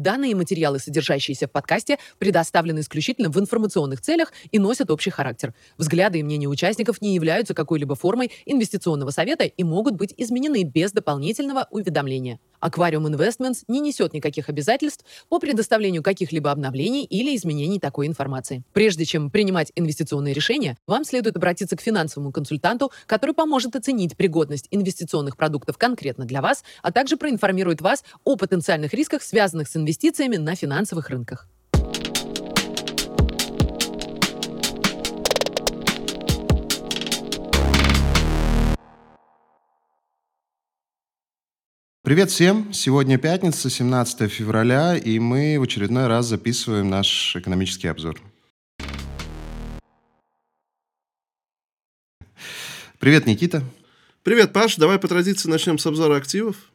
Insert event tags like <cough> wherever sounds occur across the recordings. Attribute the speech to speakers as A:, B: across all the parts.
A: Данные материалы, содержащиеся в подкасте, предоставлены исключительно в информационных целях и носят общий характер. Взгляды и мнения участников не являются какой-либо формой инвестиционного совета и могут быть изменены без дополнительного уведомления. Aquarium Investments не несет никаких обязательств по предоставлению каких-либо обновлений или изменений такой информации. Прежде чем принимать инвестиционные решения, вам следует обратиться к финансовому консультанту, который поможет оценить пригодность инвестиционных продуктов конкретно для вас, а также проинформирует вас о потенциальных рисках, связанных с инвестициями на финансовых рынках.
B: Привет всем! Сегодня пятница, 17 февраля, и мы в очередной раз записываем наш экономический обзор. Привет, Никита.
C: Привет, Паш. Давай по традиции начнем с обзора активов.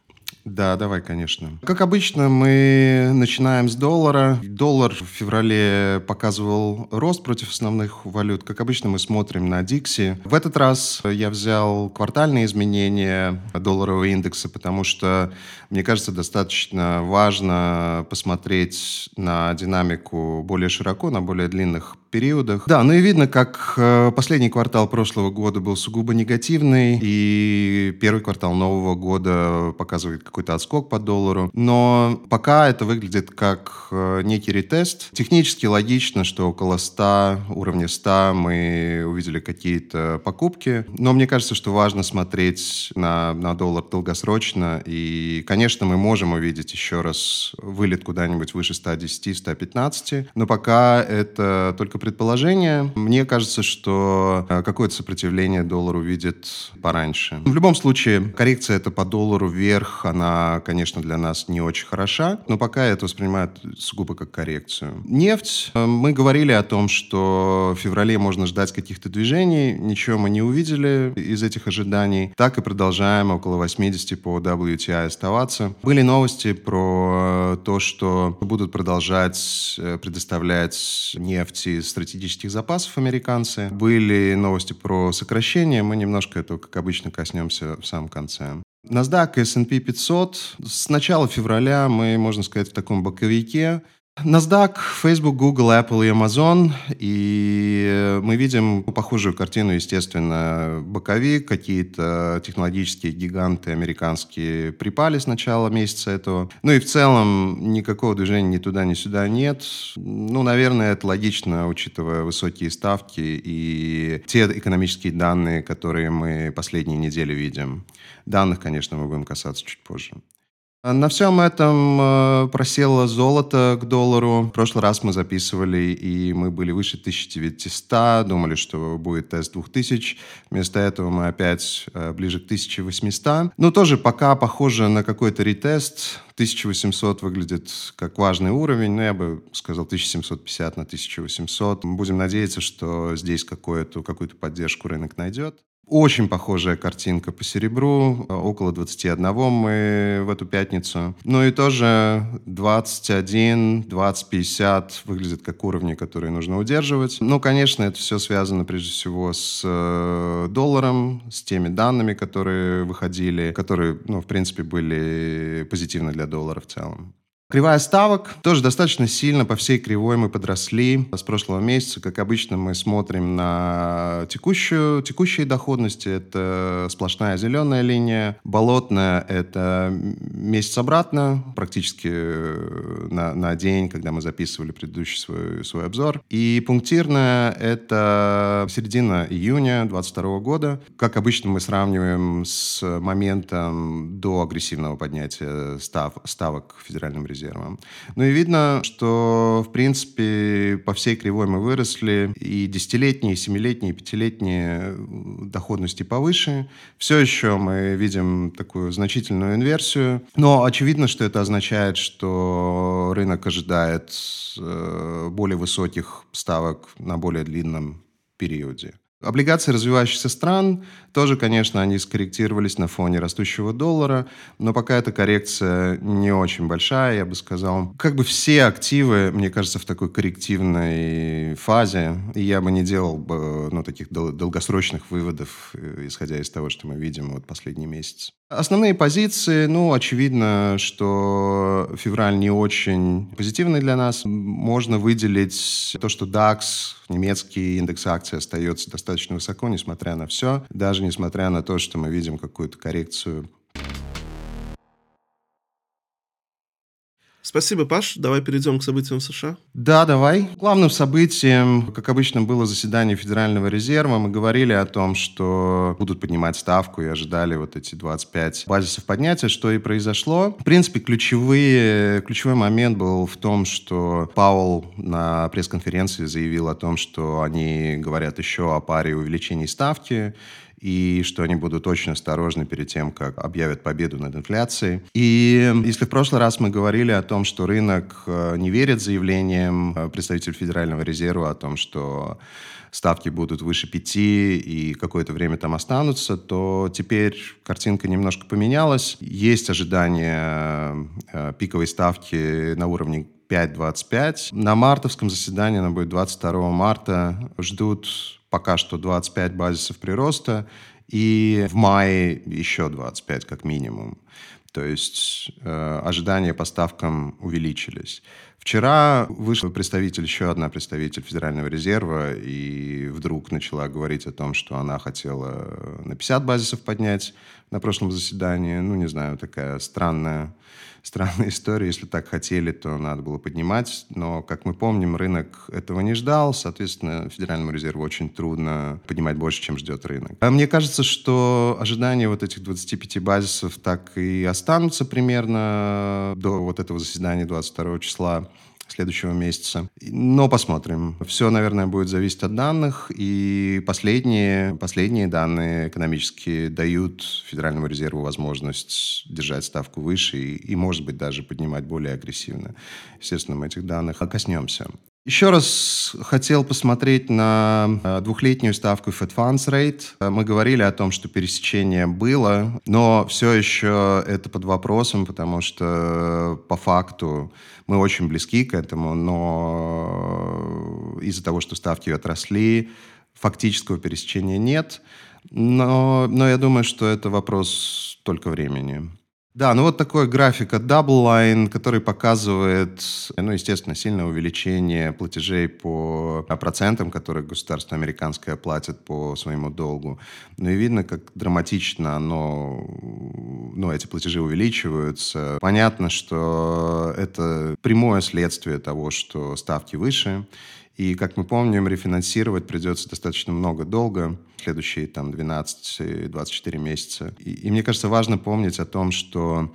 B: Да, давай, конечно. Как обычно, мы начинаем с доллара. Доллар в феврале показывал рост против основных валют. Как обычно, мы смотрим на Дикси. В этот раз я взял квартальные изменения долларового индекса, потому что, мне кажется, достаточно важно посмотреть на динамику более широко, на более длинных периодах. Да, ну и видно, как э, последний квартал прошлого года был сугубо негативный, и первый квартал нового года показывает какой-то отскок по доллару. Но пока это выглядит как э, некий ретест. Технически логично, что около 100, уровня 100 мы увидели какие-то покупки. Но мне кажется, что важно смотреть на, на доллар долгосрочно. И, конечно, мы можем увидеть еще раз вылет куда-нибудь выше 110-115. Но пока это только предположение. Мне кажется, что э, какое-то сопротивление доллар увидит пораньше. В любом случае, коррекция это по доллару вверх, она, конечно, для нас не очень хороша, но пока это воспринимают сугубо как коррекцию. Нефть. Э, мы говорили о том, что в феврале можно ждать каких-то движений. Ничего мы не увидели из этих ожиданий. Так и продолжаем около 80 по WTI оставаться. Были новости про то, что будут продолжать э, предоставлять нефть из стратегических запасов американцы. Были новости про сокращение, мы немножко этого, как обычно, коснемся в самом конце. NASDAQ и S&P 500. С начала февраля мы, можно сказать, в таком боковике. NASDAQ, Facebook, Google, Apple и Amazon. И мы видим похожую картину, естественно, боковик, какие-то технологические гиганты американские припали с начала месяца этого. Ну и в целом никакого движения ни туда, ни сюда нет. Ну, наверное, это логично, учитывая высокие ставки и те экономические данные, которые мы последние недели видим. Данных, конечно, мы будем касаться чуть позже. На всем этом э, просело золото к доллару. В прошлый раз мы записывали, и мы были выше 1900, думали, что будет тест 2000. Вместо этого мы опять э, ближе к 1800. Ну, тоже пока похоже на какой-то ретест. 1800 выглядит как важный уровень, но я бы сказал 1750 на 1800. Будем надеяться, что здесь какую-то какую поддержку рынок найдет. Очень похожая картинка по серебру. Около 21 мы в эту пятницу. Ну и тоже 21, 20, 50 выглядят как уровни, которые нужно удерживать. Ну, конечно, это все связано прежде всего с э, долларом, с теми данными, которые выходили, которые, ну, в принципе, были позитивны для доллара в целом. Кривая ставок тоже достаточно сильно по всей кривой мы подросли с прошлого месяца. Как обычно, мы смотрим на текущую, текущие доходности. Это сплошная зеленая линия. Болотная — это месяц обратно, практически э, на, на день, когда мы записывали предыдущий свой, свой обзор. И пунктирная — это середина июня 2022 года. Как обычно, мы сравниваем с моментом до агрессивного поднятия став, ставок Федеральным резервом резервам. Ну и видно, что, в принципе, по всей кривой мы выросли, и десятилетние, и семилетние, и пятилетние э, доходности повыше. Все еще мы видим такую значительную инверсию, но очевидно, что это означает, что рынок ожидает э, более высоких ставок на более длинном периоде. Облигации развивающихся стран тоже, конечно, они скорректировались на фоне растущего доллара, но пока эта коррекция не очень большая, я бы сказал. Как бы все активы, мне кажется, в такой коррективной фазе, и я бы не делал бы ну, таких долгосрочных выводов, э, исходя из того, что мы видим вот последний месяц. Основные позиции, ну, очевидно, что февраль не очень позитивный для нас. Можно выделить то, что DAX, немецкий индекс акций, остается достаточно высоко, несмотря на все, даже несмотря на то, что мы видим какую-то коррекцию
C: Спасибо, Паш. Давай перейдем к событиям в США.
B: Да, давай. Главным событием, как обычно, было заседание Федерального резерва. Мы говорили о том, что будут поднимать ставку и ожидали вот эти 25 базисов поднятия, что и произошло. В принципе, ключевые, ключевой момент был в том, что Паул на пресс-конференции заявил о том, что они говорят еще о паре увеличений ставки и что они будут очень осторожны перед тем, как объявят победу над инфляцией. И если в прошлый раз мы говорили о том, что рынок э, не верит заявлениям э, представителей Федерального резерва о том, что ставки будут выше пяти и какое-то время там останутся, то теперь картинка немножко поменялась. Есть ожидание э, пиковой ставки на уровне 5.25. На мартовском заседании, оно будет 22 марта, ждут пока что 25 базисов прироста, и в мае еще 25 как минимум. То есть э, ожидания по ставкам увеличились. Вчера вышел представитель, еще одна представитель Федерального резерва, и вдруг начала говорить о том, что она хотела на 50 базисов поднять на прошлом заседании. Ну, не знаю, такая странная странная история. Если так хотели, то надо было поднимать. Но, как мы помним, рынок этого не ждал. Соответственно, Федеральному резерву очень трудно поднимать больше, чем ждет рынок. А мне кажется, что ожидания вот этих 25 базисов так и останутся примерно до вот этого заседания 22 числа следующего месяца. Но посмотрим. Все, наверное, будет зависеть от данных. И последние, последние данные экономические дают Федеральному резерву возможность держать ставку выше и, и, может быть, даже поднимать более агрессивно. Естественно, мы этих данных коснемся. Еще раз хотел посмотреть на э, двухлетнюю ставку Fed Funds Rate. Э, мы говорили о том, что пересечение было, но все еще это под вопросом, потому что по факту мы очень близки к этому, но из-за того, что ставки отросли, фактического пересечения нет. Но, но я думаю, что это вопрос только времени. Да, ну вот такой график от Double Line, который показывает, ну, естественно, сильное увеличение платежей по процентам, которые государство американское платит по своему долгу. Ну и видно, как драматично оно, ну, эти платежи увеличиваются. Понятно, что это прямое следствие того, что ставки выше, и, как мы помним, рефинансировать придется достаточно много долго, следующие там 12-24 месяца. И, и мне кажется, важно помнить о том, что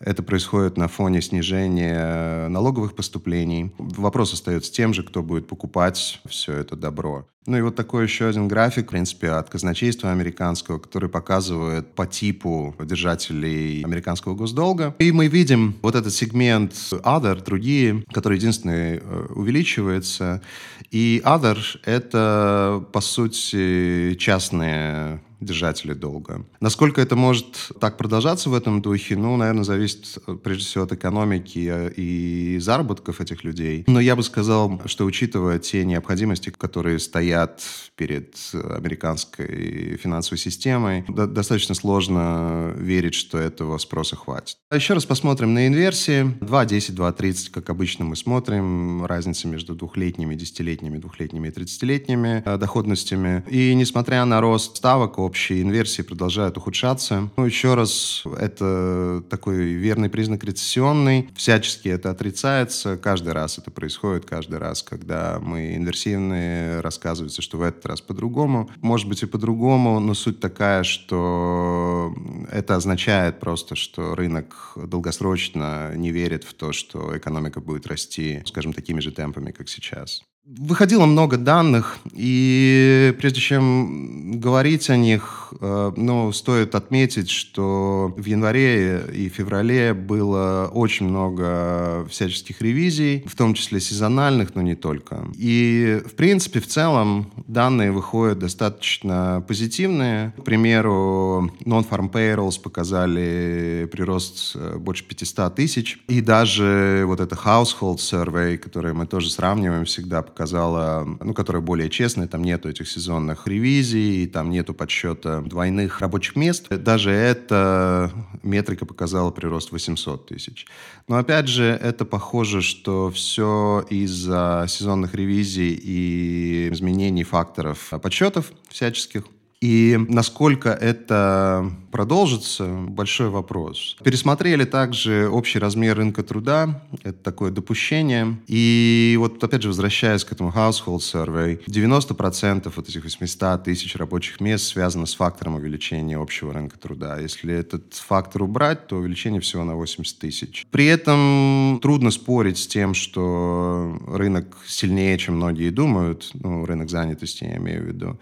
B: это происходит на фоне снижения налоговых поступлений. Вопрос остается тем же, кто будет покупать все это добро. Ну и вот такой еще один график, в принципе, от казначейства американского, который показывает по типу держателей американского госдолга. И мы видим вот этот сегмент other, другие, который единственный э, увеличивается. И other — это, по сути, частные держатели долга. Насколько это может так продолжаться в этом духе, ну, наверное, зависит э, прежде всего от экономики э, и заработков этих людей. Но я бы сказал, что учитывая те необходимости, которые стоят перед американской финансовой системой, достаточно сложно верить, что этого спроса хватит. А еще раз посмотрим на инверсии. 2.10, 2.30, как обычно мы смотрим, разница между двухлетними, десятилетними, двухлетними и тридцатилетними э, доходностями. И несмотря на рост ставок, общие инверсии продолжают ухудшаться. Ну, еще раз, это такой верный признак рецессионный. Всячески это отрицается. Каждый раз это происходит, каждый раз, когда мы инверсивные, рассказывается, что в этот раз по-другому. Может быть и по-другому, но суть такая, что это означает просто, что рынок долгосрочно не верит в то, что экономика будет расти, скажем, такими же темпами, как сейчас. Выходило много данных, и прежде чем говорить о них, э, ну, стоит отметить, что в январе и феврале было очень много всяческих ревизий, в том числе сезональных, но не только. И, в принципе, в целом данные выходят достаточно позитивные. К примеру, non-farm payrolls показали прирост э, больше 500 тысяч, и даже вот это household survey, которое мы тоже сравниваем всегда, показала, ну, которая более честная, там нету этих сезонных ревизий, там нету подсчета двойных рабочих мест. Даже эта метрика показала прирост 800 тысяч. Но опять же, это похоже, что все из-за сезонных ревизий и изменений факторов подсчетов всяческих. И насколько это продолжится, большой вопрос. Пересмотрели также общий размер рынка труда, это такое допущение. И вот опять же, возвращаясь к этому household survey, 90% вот этих 800 тысяч рабочих мест связано с фактором увеличения общего рынка труда. Если этот фактор убрать, то увеличение всего на 80 тысяч. При этом трудно спорить с тем, что рынок сильнее, чем многие думают, ну, рынок занятости я имею в виду.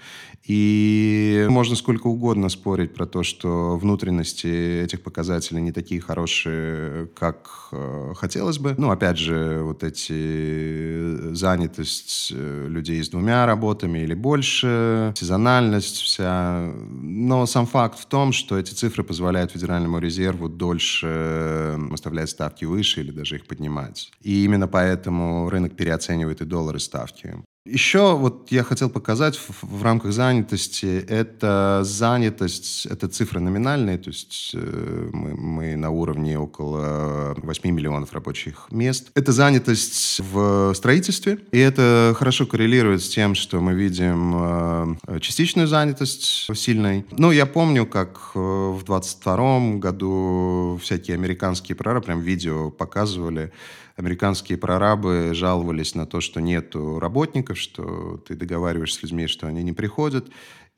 B: И можно сколько угодно спорить про то, что внутренности этих показателей не такие хорошие, как э, хотелось бы. Ну, опять же, вот эти э, занятость э, людей с двумя работами или больше, сезональность вся. Но сам факт в том, что эти цифры позволяют Федеральному резерву дольше оставлять ставки выше или даже их поднимать. И именно поэтому рынок переоценивает и доллары ставки. Еще вот я хотел показать в, в рамках занятости, это занятость, это цифры номинальные, то есть э, мы, мы на уровне около 8 миллионов рабочих мест. Это занятость в строительстве, и это хорошо коррелирует с тем, что мы видим э, частичную занятость сильной. Ну, я помню, как э, в 22 году всякие американские прорабы, прям видео показывали, американские прорабы жаловались на то, что нету работников, что ты договариваешься с людьми, что они не приходят.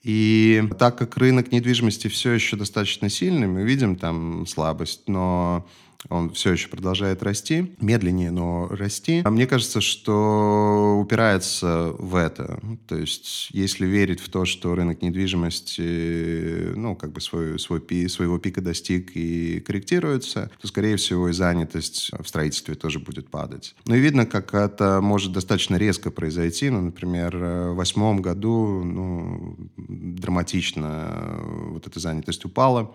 B: И так как рынок недвижимости все еще достаточно сильный, мы видим там слабость, но он все еще продолжает расти, медленнее, но расти. А мне кажется, что упирается в это. То есть, если верить в то, что рынок недвижимости, ну, как бы свой, свой пи, своего пика достиг и корректируется, то, скорее всего, и занятость в строительстве тоже будет падать. Ну, и видно, как это может достаточно резко произойти. Ну, например, в восьмом году, ну, драматично вот эта занятость упала.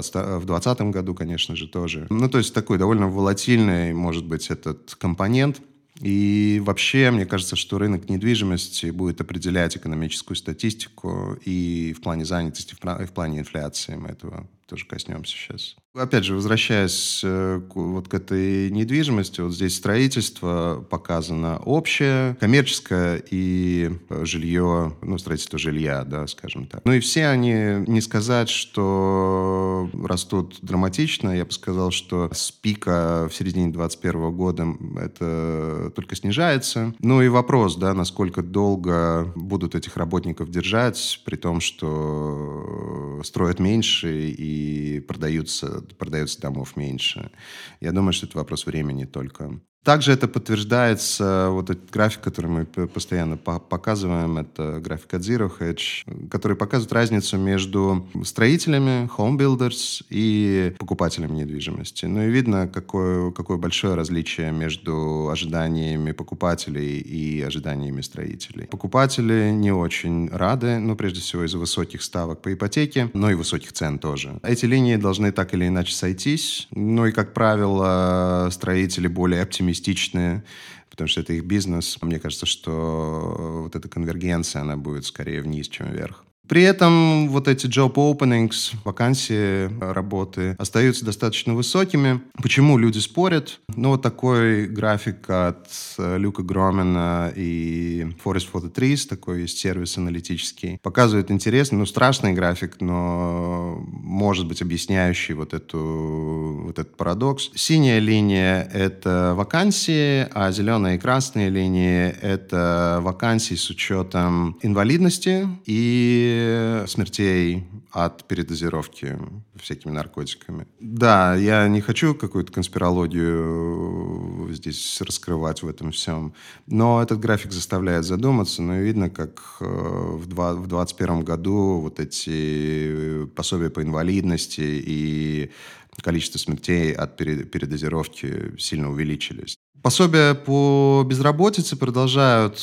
B: В 2020 году, конечно же, тоже. Ну, то есть такой довольно волатильный, может быть, этот компонент. И вообще, мне кажется, что рынок недвижимости будет определять экономическую статистику и в плане занятости, и в плане инфляции. Мы этого тоже коснемся сейчас. Опять же, возвращаясь э, вот к этой недвижимости, вот здесь строительство показано общее, коммерческое и э, жилье, ну, строительство жилья, да, скажем так. Ну и все они, не сказать, что растут драматично, я бы сказал, что с пика в середине 2021 года это только снижается. Ну и вопрос, да, насколько долго будут этих работников держать, при том, что строят меньше и продаются продается домов меньше. Я думаю, что это вопрос времени только. Также это подтверждается, вот этот график, который мы постоянно показываем, это график от Zero Hedge, который показывает разницу между строителями, home builders и покупателями недвижимости. Ну и видно, какое, какое большое различие между ожиданиями покупателей и ожиданиями строителей. Покупатели не очень рады, ну, прежде всего, из-за высоких ставок по ипотеке, но и высоких цен тоже. Эти линии должны так или иначе сойтись. Ну и, как правило, строители более оптимистичны оптимистичные, потому что это их бизнес. Мне кажется, что вот эта конвергенция, она будет скорее вниз, чем вверх. При этом вот эти job openings, вакансии работы остаются достаточно высокими. Почему люди спорят? Ну, вот такой график от э, Люка Громена и Forest for the Trees, такой есть сервис аналитический, показывает интересный, ну, страшный график, но может быть объясняющий вот, эту, вот этот парадокс. Синяя линия — это вакансии, а зеленая и красная линии — это вакансии с учетом инвалидности и смертей от передозировки всякими наркотиками. Да, я не хочу какую-то конспирологию здесь раскрывать в этом всем, но этот график заставляет задуматься, но видно, как э, в 2021 году вот эти пособия по инвалидности и количество смертей от передозировки сильно увеличились. Пособия по безработице продолжают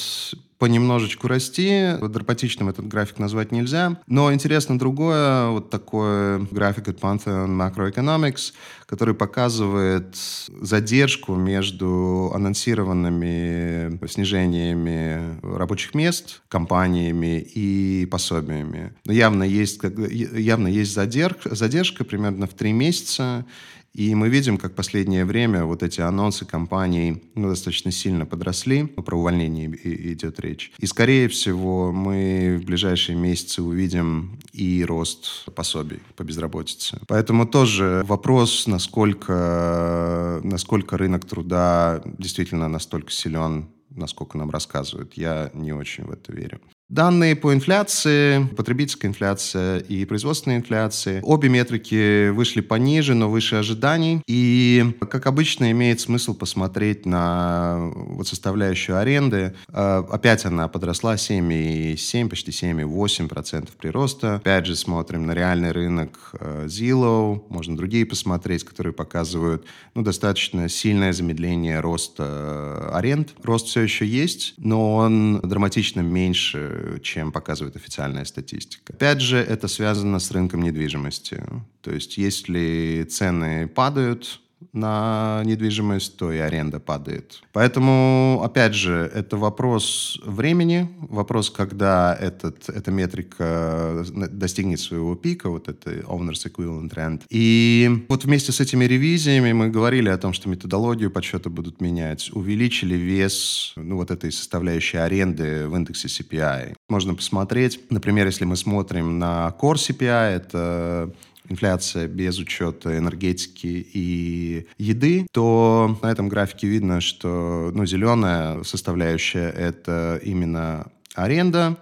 B: понемножечку расти. Драматичным этот график назвать нельзя. Но интересно другое, вот такой график от Pantheon Macroeconomics, который показывает задержку между анонсированными снижениями рабочих мест компаниями и пособиями. Но явно есть, явно есть задержка, задержка примерно в три месяца, и мы видим, как последнее время вот эти анонсы компаний ну, достаточно сильно подросли. Про увольнение идет речь. И, скорее всего, мы в ближайшие месяцы увидим и рост пособий по безработице. Поэтому тоже вопрос, насколько, насколько рынок труда действительно настолько силен, насколько нам рассказывают. Я не очень в это верю. Данные по инфляции, потребительская инфляция и производственная инфляция, обе метрики вышли пониже, но выше ожиданий. И, как обычно, имеет смысл посмотреть на вот составляющую аренды. А, опять она подросла 7,7, почти 7,8% прироста. Опять же, смотрим на реальный рынок э, Zillow, можно другие посмотреть, которые показывают ну, достаточно сильное замедление роста э, аренд. Рост все еще есть, но он драматично меньше чем показывает официальная статистика. Опять же, это связано с рынком недвижимости. То есть, если цены падают, на недвижимость, то и аренда падает. Поэтому, опять же, это вопрос времени, вопрос, когда этот, эта метрика достигнет своего пика, вот это Owner's Equivalent Rent. И вот вместе с этими ревизиями мы говорили о том, что методологию подсчета будут менять, увеличили вес ну, вот этой составляющей аренды в индексе CPI. Можно посмотреть, например, если мы смотрим на Core CPI, это инфляция без учета энергетики и еды, то на этом графике видно, что ну, зеленая составляющая — это именно аренда,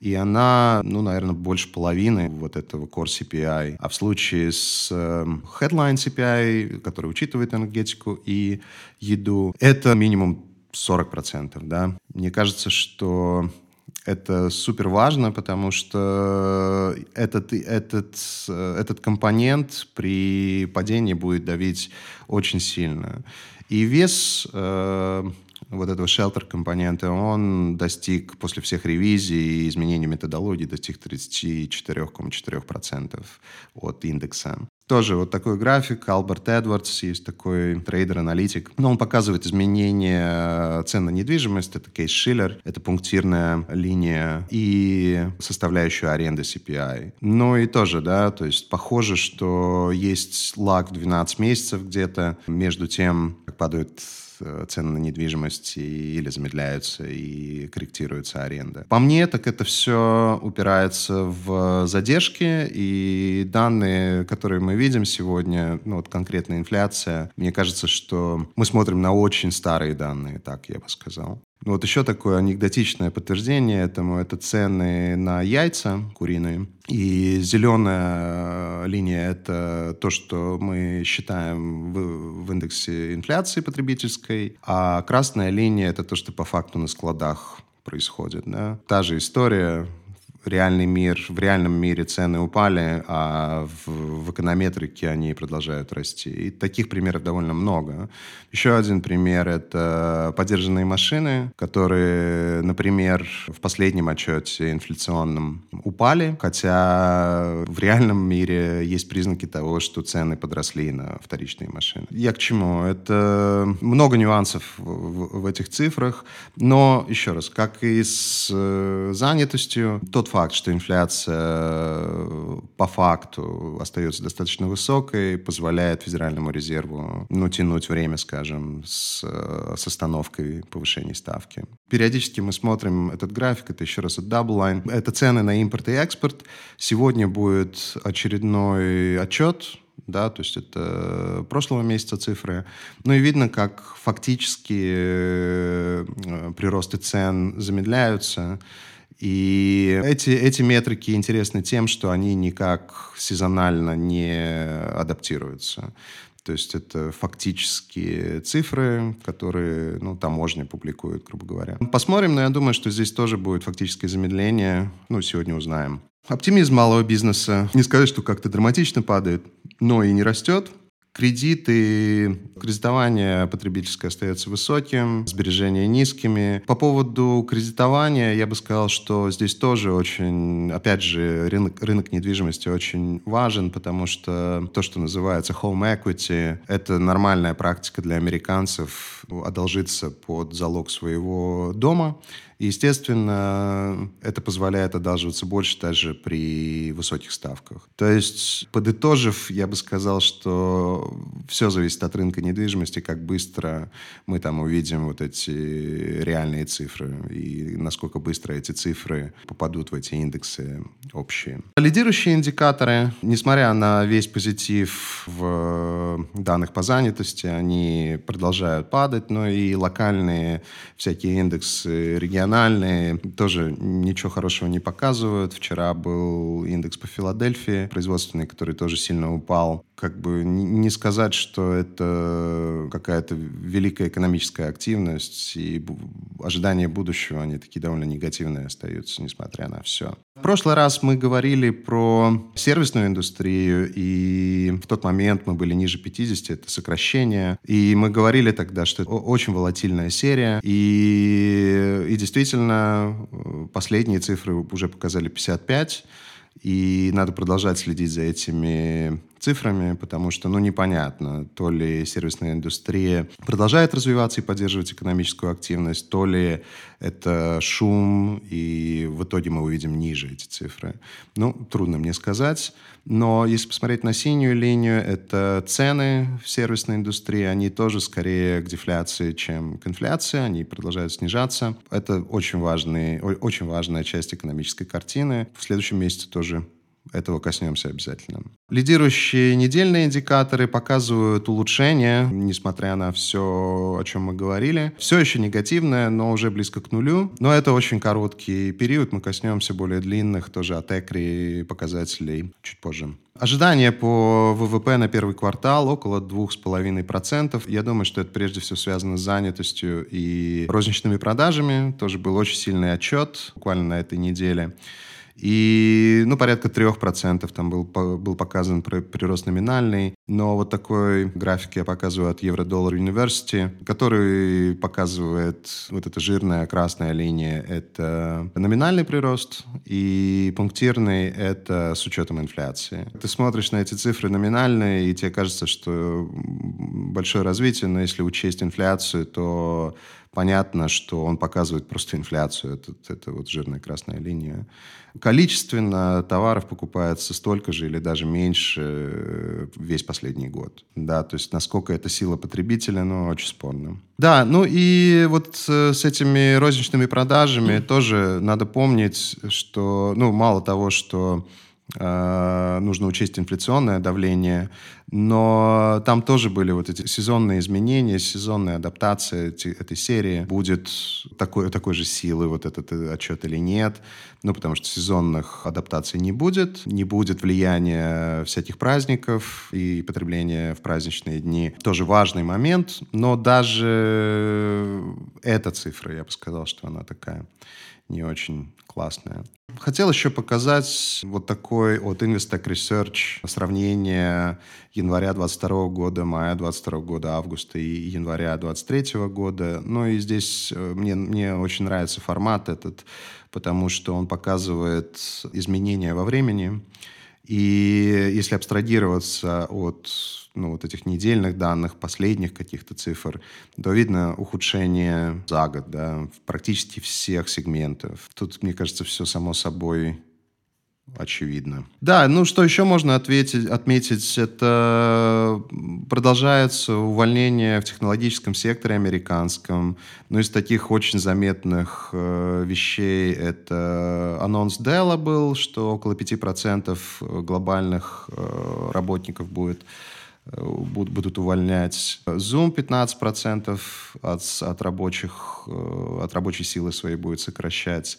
B: и она, ну, наверное, больше половины вот этого Core CPI. А в случае с э, Headline CPI, который учитывает энергетику и еду, это минимум 40%, да. Мне кажется, что это супер важно, потому что этот, этот, этот компонент при падении будет давить очень сильно. И вес э, вот этого shelter компонента, он достиг после всех ревизий и изменений методологии, достиг 34,4% от индекса. Тоже вот такой график. Альберт Эдвардс, есть такой трейдер-аналитик. Но он показывает изменения цен на недвижимость. Это Case-Shiller, это пунктирная линия и составляющую аренды CPI. Ну и тоже, да, то есть похоже, что есть лаг 12 месяцев где-то между тем, как падают Э, цены на недвижимость или замедляются и корректируется аренда. По мне, так это все упирается в задержки и данные, которые мы видим сегодня, ну вот конкретно инфляция, мне кажется, что мы смотрим на очень старые данные, так я бы сказал. Ну, вот еще такое анекдотичное подтверждение этому – это цены на яйца куриные. И зеленая э, линия – это то, что мы считаем в, в индексе инфляции потребительской, а красная линия – это то, что по факту на складах происходит. Да? Та же история реальный мир, в реальном мире цены упали, а в, в эконометрике они продолжают расти. И таких примеров довольно много. Еще один пример — это поддержанные машины, которые, например, в последнем отчете инфляционном упали, хотя в реальном мире есть признаки того, что цены подросли на вторичные машины. Я к чему? Это много нюансов в, в этих цифрах, но, еще раз, как и с э, занятостью, тот факт, что инфляция э, по факту остается достаточно высокой, позволяет Федеральному резерву ну, тянуть время, скажем, с, э, с остановкой повышения ставки. Периодически мы смотрим этот график, это еще раз от Double Line. Это цены на импорт и экспорт. Сегодня будет очередной отчет да, то есть это прошлого месяца цифры. Ну и видно, как фактически э, приросты цен замедляются. И эти, эти метрики интересны тем, что они никак сезонально не адаптируются. То есть это фактические цифры, которые ну, таможня публикует, грубо говоря. Посмотрим, но я думаю, что здесь тоже будет фактическое замедление. Ну, сегодня узнаем. Оптимизм малого бизнеса. Не сказать, что как-то драматично падает, но и не растет. Кредиты, кредитование потребительское остается высоким, сбережения низкими. По поводу кредитования я бы сказал, что здесь тоже очень, опять же, рынок, рынок недвижимости очень важен, потому что то, что называется home equity, это нормальная практика для американцев одолжиться под залог своего дома. Естественно, это позволяет одалживаться больше даже при высоких ставках. То есть, подытожив, я бы сказал, что все зависит от рынка недвижимости, как быстро мы там увидим вот эти реальные цифры и насколько быстро эти цифры попадут в эти индексы общие. Лидирующие индикаторы, несмотря на весь позитив в данных по занятости, они продолжают падать, но и локальные всякие индексы региональные региональные тоже ничего хорошего не показывают. Вчера был индекс по Филадельфии, производственный, который тоже сильно упал. Как бы не сказать, что это какая-то великая экономическая активность, и ожидания будущего, они такие довольно негативные остаются, несмотря на все. В прошлый раз мы говорили про сервисную индустрию, и в тот момент мы были ниже 50, это сокращение. И мы говорили тогда, что это очень волатильная серия, и, и действительно э, последние цифры уже показали 55, и надо продолжать следить за этими цифрами, потому что, ну, непонятно, то ли сервисная индустрия продолжает развиваться и поддерживать экономическую активность, то ли это шум, и в итоге мы увидим ниже эти цифры. Ну, трудно мне сказать. Но если посмотреть на синюю линию, это цены в сервисной индустрии, они тоже скорее к дефляции, чем к инфляции, они продолжают снижаться. Это очень, важный, очень важная часть экономической картины. В следующем месяце тоже этого коснемся обязательно. Лидирующие недельные индикаторы показывают улучшение, несмотря на все, о чем мы говорили. Все еще негативное, но уже близко к нулю. Но это очень короткий период. Мы коснемся более длинных, тоже от ЭКРИ показателей чуть позже. Ожидания по ВВП на первый квартал около 2,5%. Я думаю, что это прежде всего связано с занятостью и розничными продажами. Тоже был очень сильный отчет буквально на этой неделе. И, ну, порядка 3% там был, был показан прирост номинальный. Но вот такой график я показываю от Евро-Доллар University, который показывает вот эта жирная красная линия — это номинальный прирост, и пунктирный — это с учетом инфляции. Ты смотришь на эти цифры номинальные, и тебе кажется, что большое развитие, но если учесть инфляцию, то понятно, что он показывает просто инфляцию. Это, это вот жирная красная линия. Количественно товаров покупается столько же или даже меньше э, весь последний год. Да, то есть насколько это сила потребителя, ну, очень спорно. Да, ну и вот э, с этими розничными продажами тоже надо помнить, что, ну, мало того, что нужно учесть инфляционное давление, но там тоже были вот эти сезонные изменения, сезонная адаптация этой серии. Будет такой, такой же силы вот этот э, отчет или нет, ну, потому что сезонных адаптаций не будет, не будет влияния всяких праздников и потребления в праздничные дни. Тоже важный момент, но даже эта цифра, я бы сказал, что она такая не очень классная. Хотел еще показать вот такой от Investec Research сравнение января 22 года, мая 22 года, августа и января 23 года. Ну и здесь э, мне, мне очень нравится формат этот, потому что он показывает изменения во времени. И если абстрагироваться от ну, вот этих недельных данных, последних каких-то цифр, то видно ухудшение за год, да, в практически всех сегментов. Тут, мне кажется, все само собой очевидно. Да, ну что еще можно ответить, отметить, это продолжается увольнение в технологическом секторе американском. Ну, из таких очень заметных э, вещей это анонс Dell был, что около 5% глобальных э, работников будет будут увольнять. Zoom 15% от, от, рабочих, э, от рабочей силы своей будет сокращать.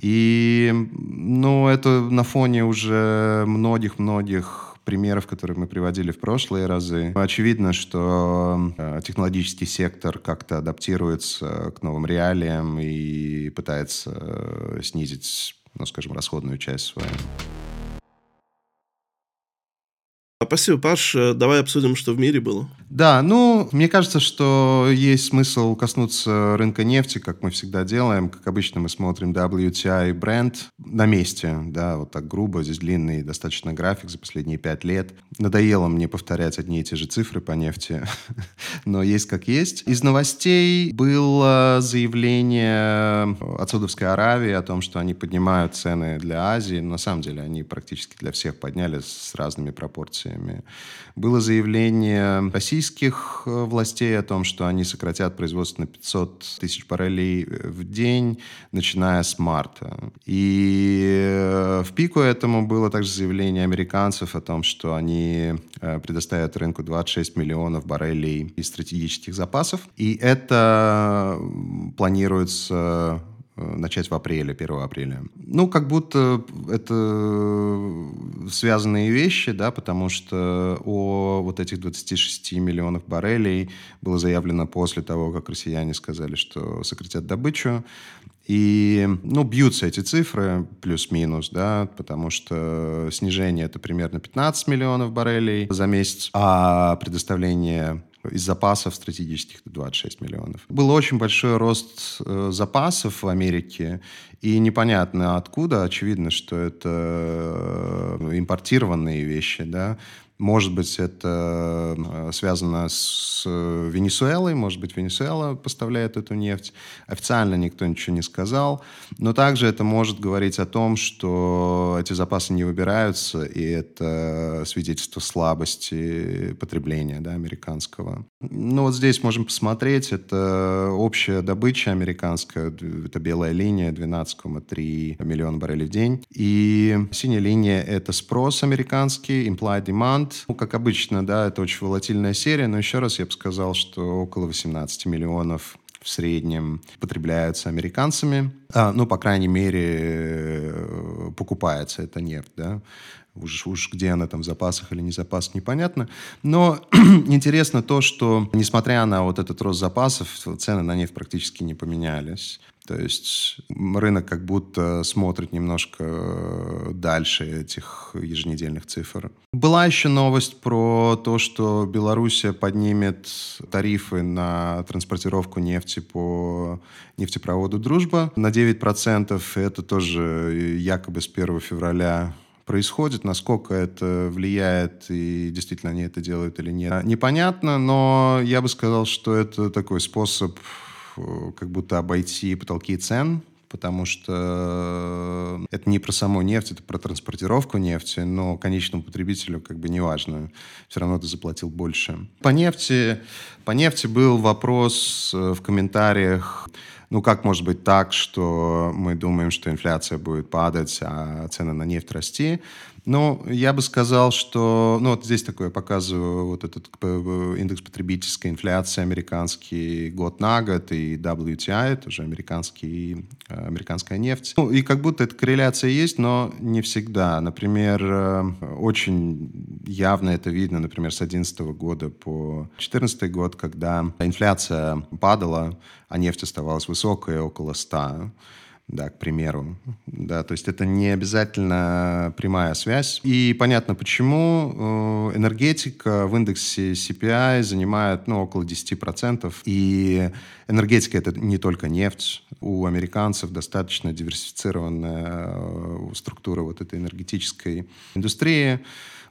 B: И ну, это на фоне уже многих-многих примеров, которые мы приводили в прошлые разы. Очевидно, что э, технологический сектор как-то адаптируется к новым реалиям и пытается э, снизить, ну, скажем, расходную часть свою.
C: Спасибо, Паш. Давай обсудим, что в мире было.
B: Да, ну, мне кажется, что есть смысл коснуться рынка нефти, как мы всегда делаем. Как обычно, мы смотрим WTI бренд на месте, да, вот так грубо, здесь длинный достаточно график за последние пять лет. Надоело мне повторять одни и те же цифры по нефти, <laughs> но есть как есть. Из новостей было заявление от Саудовской Аравии о том, что они поднимают цены для Азии. На самом деле, они практически для всех подняли с разными пропорциями. Было заявление российских э, властей о том, что они сократят производство на 500 тысяч баррелей э, в день, начиная с марта. И э, в пику этому было также заявление американцев о том, что они предоставят рынку 26 миллионов баррелей из стратегических запасов. И это планируется начать в апреле, 1 апреля. Ну, как будто это связанные вещи, да, потому что о вот этих 26 миллионов баррелей было заявлено после того, как россияне сказали, что сократят добычу. И, ну, бьются эти цифры плюс-минус, да, потому что снижение это примерно 15 миллионов баррелей за месяц, а предоставление из запасов стратегических 26 миллионов. Был очень большой рост э, запасов в Америке, и непонятно откуда. Очевидно, что это э, импортированные вещи, да, может быть, это связано с Венесуэлой, может быть, Венесуэла поставляет эту нефть. Официально никто ничего не сказал. Но также это может говорить о том, что эти запасы не выбираются, и это свидетельство слабости потребления да, американского. Ну вот здесь можем посмотреть, это общая добыча американская, это белая линия, 12,3 миллиона баррелей в день. И синяя линия — это спрос американский, implied demand, Ну, как обычно, да, это очень волатильная серия, но еще раз я бы сказал, что около 18 миллионов в среднем потребляются американцами. А, ну, по крайней мере, э, покупается эта нефть, да. Уж, уж где она там в запасах или не запасах, непонятно. Но <clears throat> интересно то, что несмотря на вот этот рост запасов, цены на нефть практически не поменялись. То есть рынок как будто смотрит немножко э, дальше этих еженедельных цифр. Была еще новость про то, что Белоруссия поднимет тарифы на транспортировку нефти по нефтепроводу «Дружба» на 9%. Это тоже якобы с 1 февраля происходит, насколько это влияет и действительно они это делают или нет, непонятно, но я бы сказал, что это такой способ Э, как будто обойти потолки цен, потому что это не про саму нефть, это про транспортировку нефти, но конечному потребителю как бы не важно, все равно ты заплатил больше. По нефти, по нефти был вопрос э, в комментариях, ну как может быть так, что мы думаем, что инфляция будет падать, а цены на нефть расти? Ну, я бы сказал, что... Ну, вот здесь такое показываю вот этот индекс потребительской инфляции американский год на год и WTI, тоже американский, э, американская нефть. Ну, и как будто эта корреляция есть, но не всегда. Например, э, очень явно это видно, например, с 2011 года по 2014 год, когда инфляция падала, а нефть оставалась высокой, около 100 да, к примеру. Да, то есть это не обязательно прямая связь. И понятно почему. Э, энергетика в индексе CPI занимает ну, около 10%. И энергетика — это не только нефть. У американцев достаточно диверсифицированная э, структура вот этой энергетической индустрии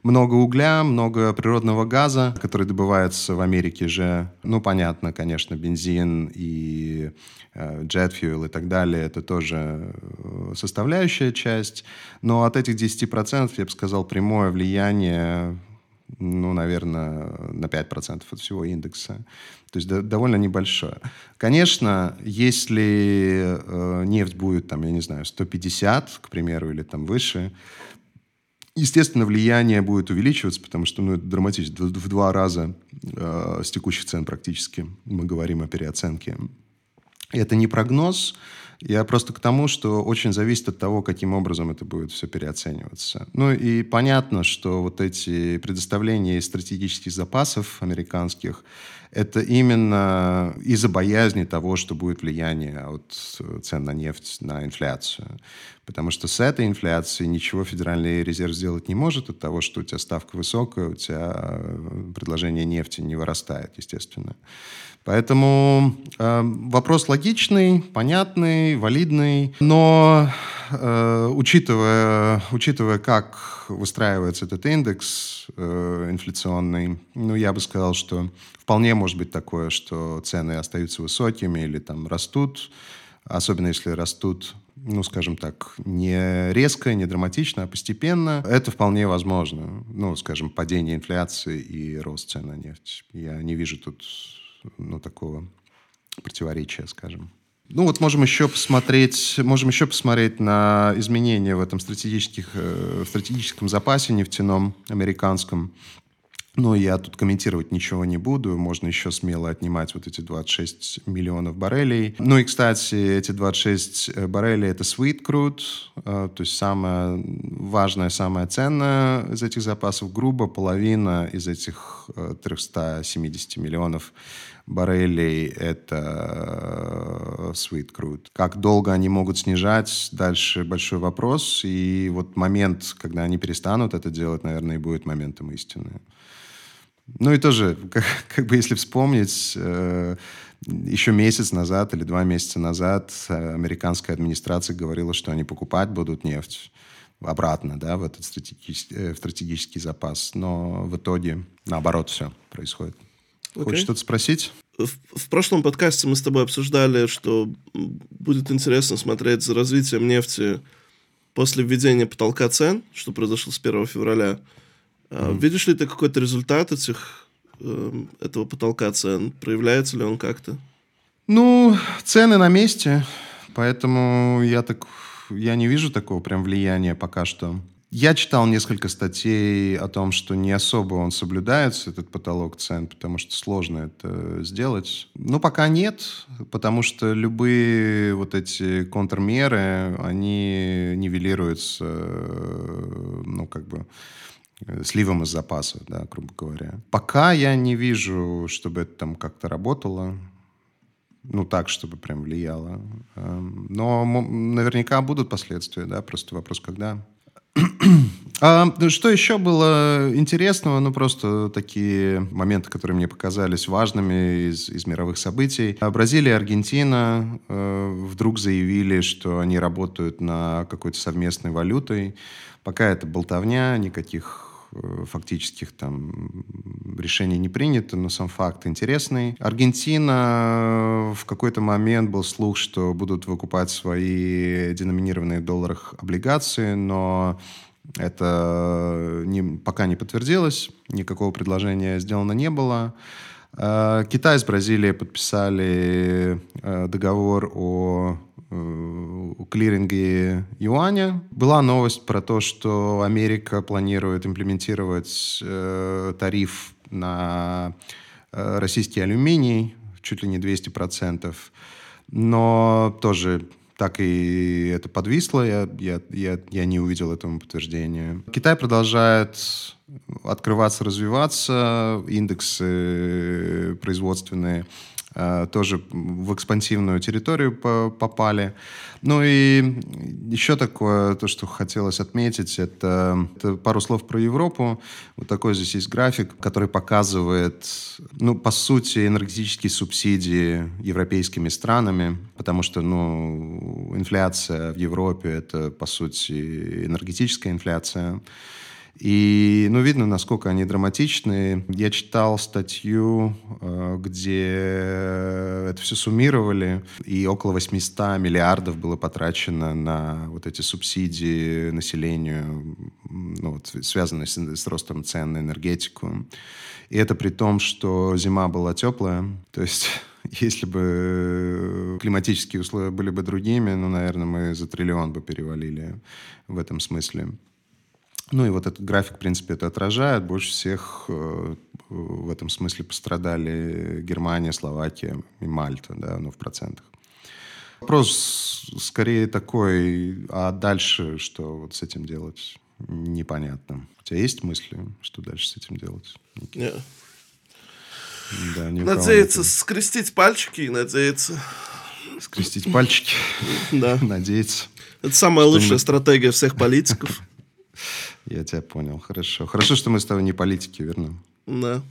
B: много угля, много природного газа, который добывается в Америке же. Ну, понятно, конечно, бензин и э, jet fuel и так далее, это тоже э, составляющая часть. Но от этих 10% я бы сказал прямое влияние ну, наверное, на 5% от всего индекса. То есть да, довольно небольшое. Конечно, если э, нефть будет, там, я не знаю, 150, к примеру, или там выше, Естественно, влияние будет увеличиваться, потому что ну, это драматично. В, два раза э, с текущих цен практически мы говорим о переоценке. Это не прогноз, я просто к тому, что очень зависит от того, каким образом это будет все переоцениваться. Ну и понятно, что вот эти предоставления стратегических запасов американских, это именно из-за боязни того, что будет влияние от цен на нефть на инфляцию. Потому что с этой инфляцией ничего Федеральный резерв сделать не может от того, что у тебя ставка высокая, у тебя предложение нефти не вырастает, естественно. Поэтому э, вопрос логичный, понятный, валидный, но э, учитывая, учитывая, как выстраивается этот индекс э, инфляционный, ну, я бы сказал, что вполне может быть такое, что цены остаются высокими или там растут, особенно если растут ну, скажем так, не резко, не драматично, а постепенно, это вполне возможно. Ну, скажем, падение инфляции и рост цен на нефть. Я не вижу тут ну, такого противоречия, скажем. Ну вот можем еще посмотреть, можем еще посмотреть на изменения в этом стратегических, э, в стратегическом запасе нефтяном американском. Но я тут комментировать ничего не буду. Можно еще смело отнимать вот эти 26 миллионов баррелей. Ну и, кстати, эти 26 э, баррелей — это sweet crude, э, то есть самое важное, самое ценное из этих запасов. Грубо половина из этих 370 миллионов баррелей — это sweet crude. Как долго они могут снижать, дальше большой вопрос. И вот момент, когда они перестанут это делать, наверное, и будет моментом истины. Ну и тоже, <laughs> как, как бы если вспомнить, э, еще месяц назад или два месяца назад американская администрация говорила, что они покупать будут нефть обратно, да, в этот стратегический, э, стратегический запас. Но в итоге наоборот все происходит. Okay. Хочешь что-то спросить?
C: В, в прошлом подкасте мы с тобой обсуждали, что будет интересно смотреть за развитием нефти после введения потолка цен, что произошло с 1 февраля. Mm. Видишь ли ты какой-то результат этих, эм, этого потолка цен? Проявляется ли он как-то?
B: Ну, цены на месте, поэтому я так я не вижу такого прям влияния пока что. Я читал несколько статей о том, что не особо он соблюдается, этот потолок цен, потому что сложно это сделать. Но пока нет, потому что любые вот эти контрмеры, они нивелируются, ну, как бы, сливом из запаса, да, грубо говоря. Пока я не вижу, чтобы это там как-то работало ну, так, чтобы прям влияло. Эм, но наверняка будут последствия, да, просто вопрос, когда. А, что еще было интересного? Ну, просто такие моменты, которые мне показались важными из, из мировых событий. Бразилия и Аргентина э, вдруг заявили, что они работают на какой-то совместной валютой. Пока это болтовня, никаких фактических там решений не принято, но сам факт интересный. Аргентина э, в какой-то момент был слух, что будут выкупать свои деноминированные в долларах облигации, но это не, пока не подтвердилось, никакого предложения сделано не было. Э, Китай с Бразилией подписали договор о клиринге юаня. Была новость про то, что Америка планирует имплементировать э, тариф на э, российский алюминий чуть ли не 200%. Но тоже так и это подвисло, я, я, я, я не увидел этому подтверждения. Китай продолжает открываться, развиваться, индексы производственные Э, тоже в экспансивную территорию попали. Ну и еще такое, то, что хотелось отметить, это, это пару слов про Европу. Вот такой здесь есть график, который показывает, ну, по сути, энергетические субсидии европейскими странами, потому что, ну, инфляция в Европе — это, по сути, энергетическая инфляция. И, ну, видно, насколько они драматичны. Я читал статью, э, где это все суммировали, и около 800 миллиардов было потрачено на вот эти субсидии населению, ну, вот, связанные с, с ростом цен на энергетику. И это при том, что зима была теплая, то есть <laughs> если бы климатические условия были бы другими, ну, наверное, мы за триллион бы перевалили в этом смысле. Ну и вот этот график, в принципе, это отражает. Больше всех э, в этом смысле пострадали Германия, Словакия и Мальта, да, ну в процентах. Вопрос скорее такой, а дальше что вот с этим делать? Непонятно. У тебя есть мысли, что дальше с этим делать?
C: Нет.
B: Да, ни
C: Надеяться,
B: нету.
C: скрестить пальчики и надеяться.
B: Скрестить пальчики,
C: Да.
B: надеяться.
C: Это самая лучшая стратегия всех политиков.
B: Я тебя понял. Хорошо. Хорошо, что мы с тобой не политики, верно?
C: Да.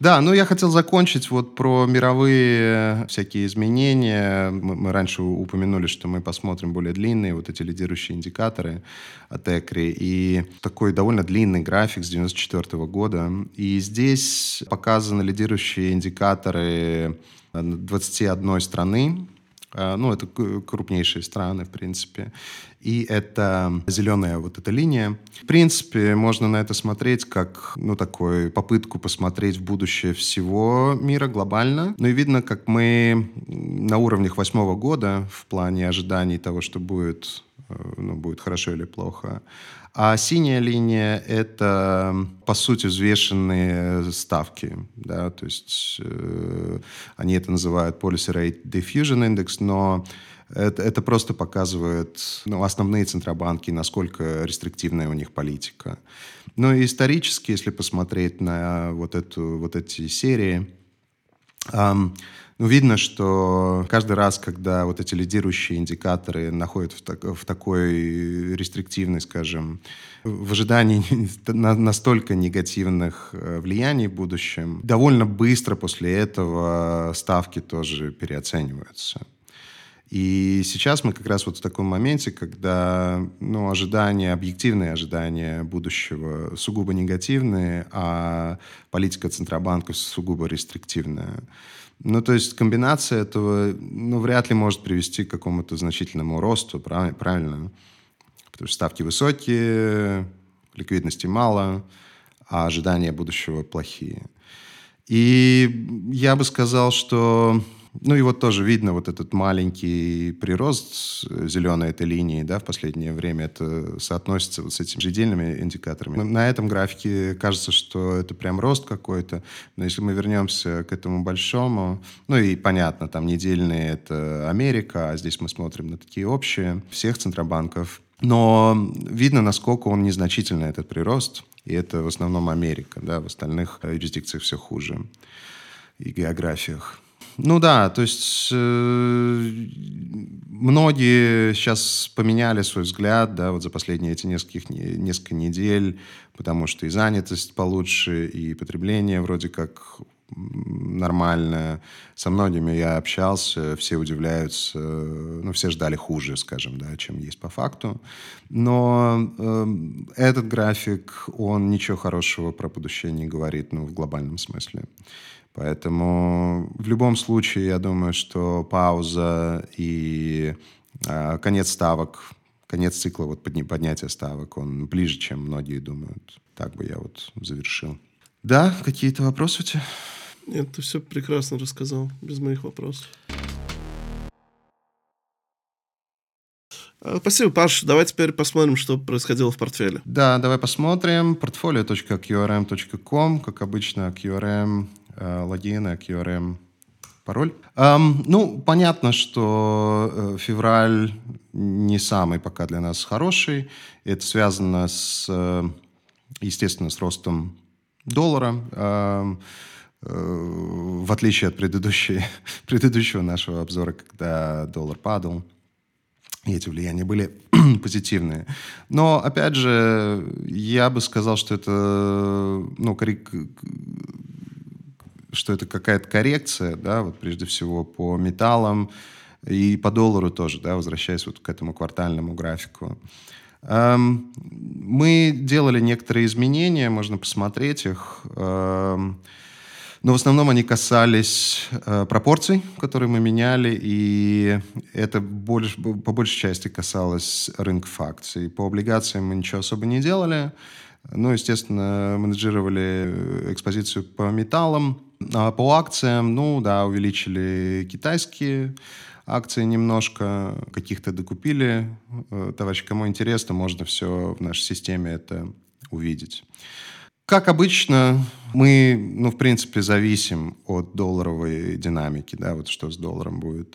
B: Да, ну я хотел закончить вот про мировые всякие изменения. Мы, мы раньше упомянули, что мы посмотрим более длинные вот эти лидирующие индикаторы от ECRI. И такой довольно длинный график с 94 года. И здесь показаны лидирующие индикаторы 21 страны. А, Ну, это крупнейшие страны, в принципе. И это зеленая вот эта линия. В принципе, можно на это смотреть как, ну, такую попытку посмотреть в будущее всего мира глобально. Ну и видно, как мы на уровнях восьмого года в плане ожиданий того, что будет, э, ну, будет хорошо или плохо. А синяя линия — это, по сути, взвешенные ставки. Да? То есть э, они это называют Policy Rate Diffusion Index, но это, это просто показывает ну, основные центробанки, насколько рестриктивная у них политика. Ну и исторически, если посмотреть на вот, эту, вот эти серии, Ам, ну, видно, что каждый раз, когда вот эти лидирующие индикаторы находят в, так- в такой рестриктивной, скажем, в ожидании <laughs> на- настолько негативных э, влияний в будущем, довольно быстро после этого ставки тоже переоцениваются. И сейчас мы как раз вот в таком моменте, когда ну, ожидания, объективные ожидания будущего сугубо негативные, а политика Центробанка сугубо рестриктивная. Ну, то есть комбинация этого ну, вряд ли может привести к какому-то значительному росту, прав- правильно? Потому что ставки высокие, ликвидности мало, а ожидания будущего плохие. И я бы сказал, что... Ну и вот тоже видно вот этот маленький прирост зеленой этой линии, да, в последнее время это соотносится вот с этими ежедельными индикаторами. На- На этом графике кажется, что это прям рост какой-то, но если мы вернемся к этому большому, ну и понятно, там недельные это Америка, а здесь мы смотрим на такие общие всех центробанков, но видно, насколько он незначительный, этот прирост. И это в основном Америка, да, в остальных э, юрисдикциях все хуже и географиях. Ну да, то есть э, многие сейчас поменяли свой взгляд, да, вот за последние эти нескольких, не- несколько недель, потому что и занятость получше, и потребление вроде как нормальное. Со многими я общался, все удивляются, э, ну, все ждали хуже, скажем, да, чем есть по факту. Но э, этот график, он ничего хорошего про будущее не говорит, ну, в глобальном смысле. Поэтому в любом случае, я думаю, что пауза и э, конец ставок, конец цикла вот подня- поднятия ставок, он ближе, чем многие думают. Так бы я вот завершил. Да, какие-то вопросы у тебя?
C: Нет, ты все прекрасно рассказал, без моих вопросов. А, Спасибо, Паш. Давай теперь посмотрим, что происходило в портфеле.
B: Да, давай посмотрим. Portfolio.qrm.com, как обычно, QRM, э, логин, а QRM пароль. Эм, ну, понятно, что э, февраль не самый пока для нас хороший. Это связано с, э, естественно, с ростом доллара. Эм, э, в отличие от предыдущей, <laughs> предыдущего нашего обзора, когда доллар падал. И эти влияния были <clears throat> позитивные. Но, опять же, я бы сказал, что это, ну, коррек- что это какая-то коррекция, да, вот прежде всего по металлам и по доллару тоже, да, возвращаясь вот к этому квартальному графику. Эм, Мы делали некоторые изменения, можно посмотреть их. Эм, но в основном они касались э, пропорций, которые мы меняли, и это больше, по большей части касалось рынков акций. По облигациям мы ничего особо не делали. Ну, естественно, менеджировали экспозицию по металлам. А по акциям, ну да, увеличили китайские акции немножко, каких-то докупили. Э, Товарищи, кому интересно, можно все в нашей системе это увидеть. Как обычно, мы, ну, в принципе, зависим от долларовой динамики, да, вот что с долларом будет.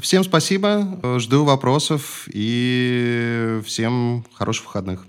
B: Всем спасибо, жду вопросов и всем хороших выходных.